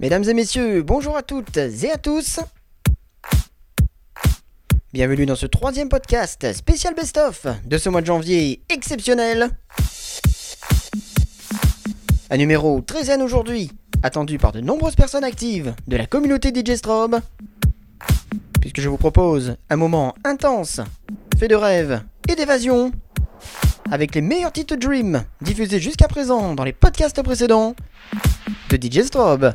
Mesdames et messieurs, bonjour à toutes et à tous. Bienvenue dans ce troisième podcast spécial best-of de ce mois de janvier exceptionnel. Un numéro très zen aujourd'hui, attendu par de nombreuses personnes actives de la communauté DJ Strobe. Puisque je vous propose un moment intense, fait de rêve et d'évasion, avec les meilleurs titres Dream diffusés jusqu'à présent dans les podcasts précédents de DJ Strobe.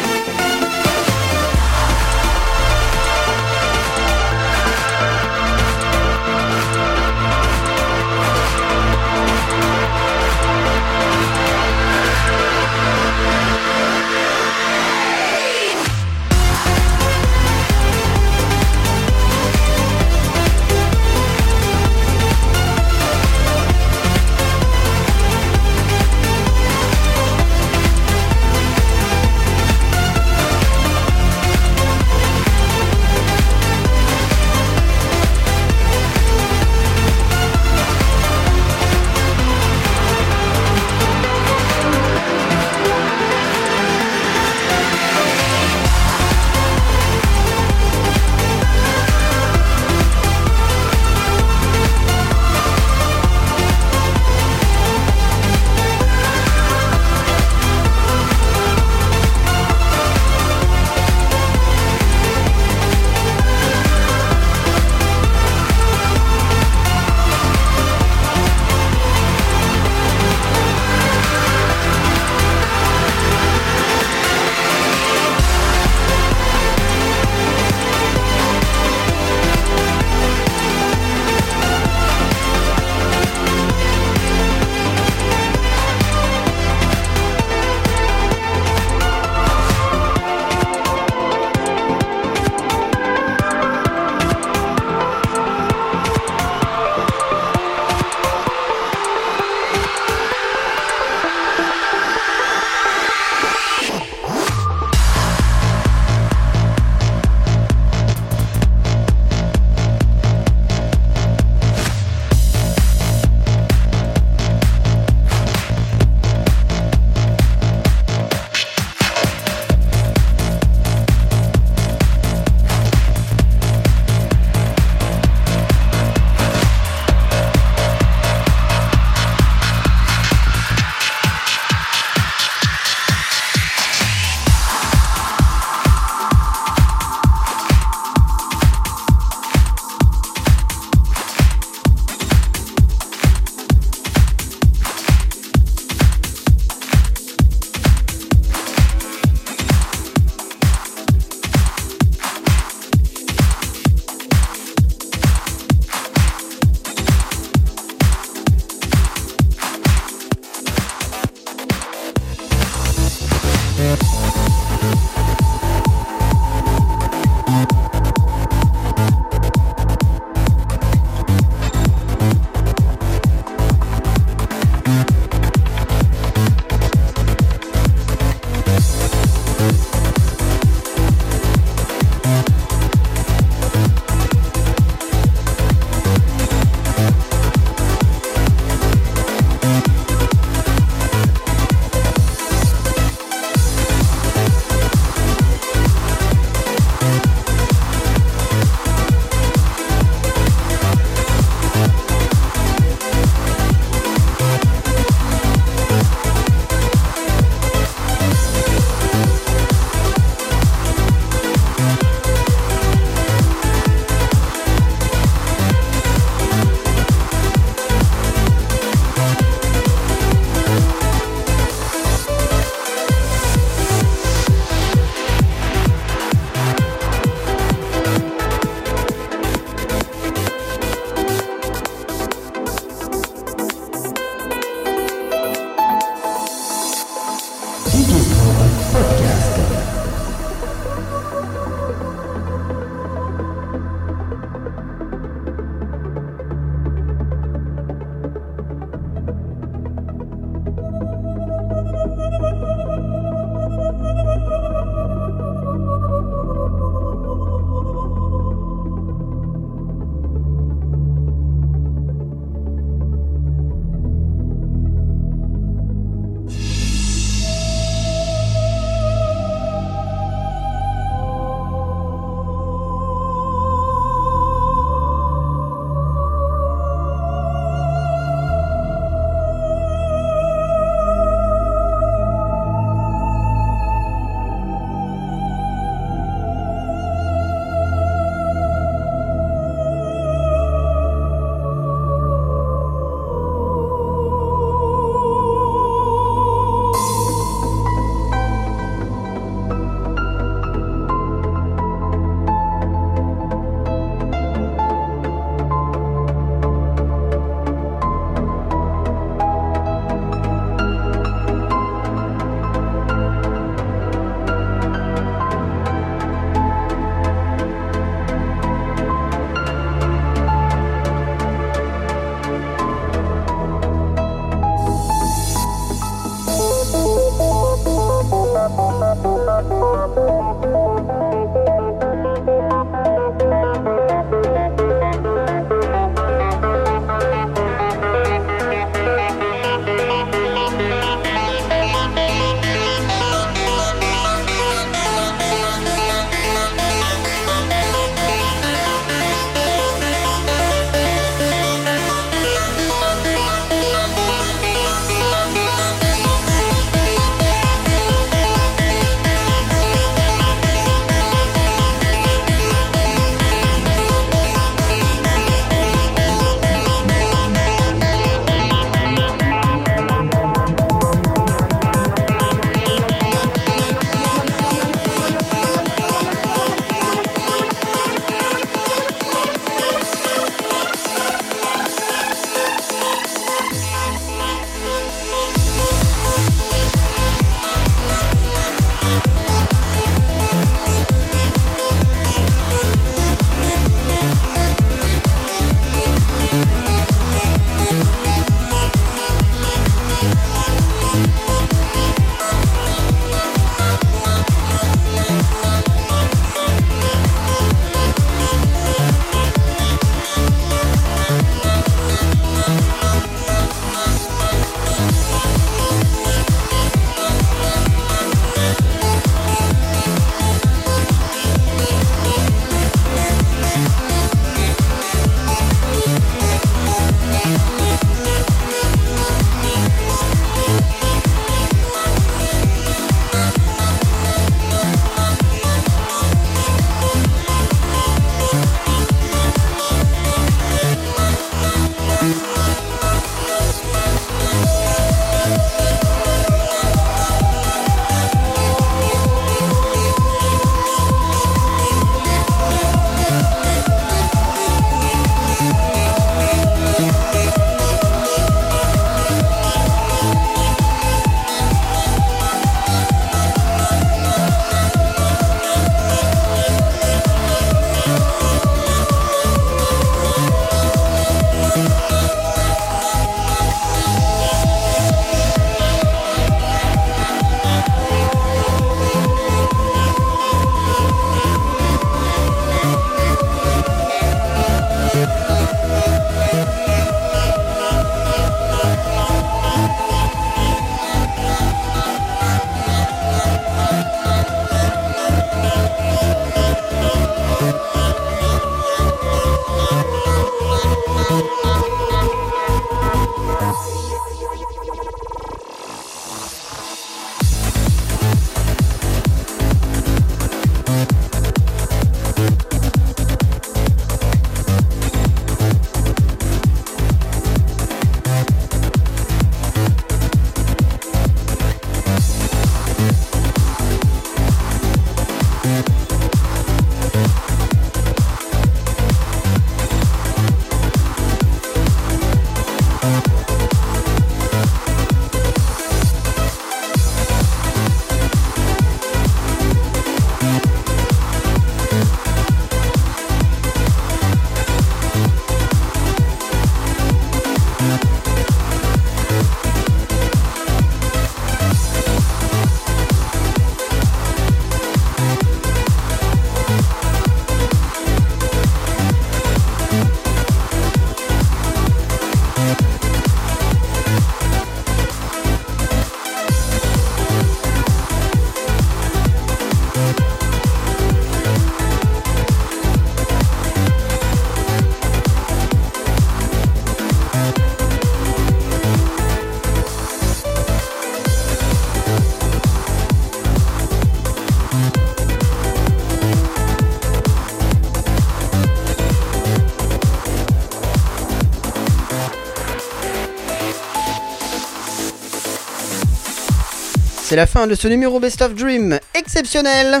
C'est la fin de ce numéro Best of Dream exceptionnel.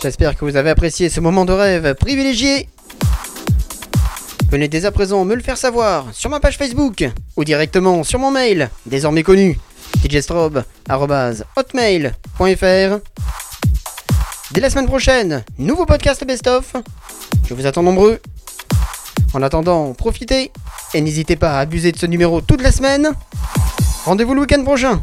J'espère que vous avez apprécié ce moment de rêve privilégié. Venez dès à présent me le faire savoir sur ma page Facebook ou directement sur mon mail, désormais connu, djstrobe.hotmail.fr. Dès la semaine prochaine, nouveau podcast best-of. Je vous attends nombreux. En attendant, profitez et n'hésitez pas à abuser de ce numéro toute la semaine. Rendez-vous le week-end prochain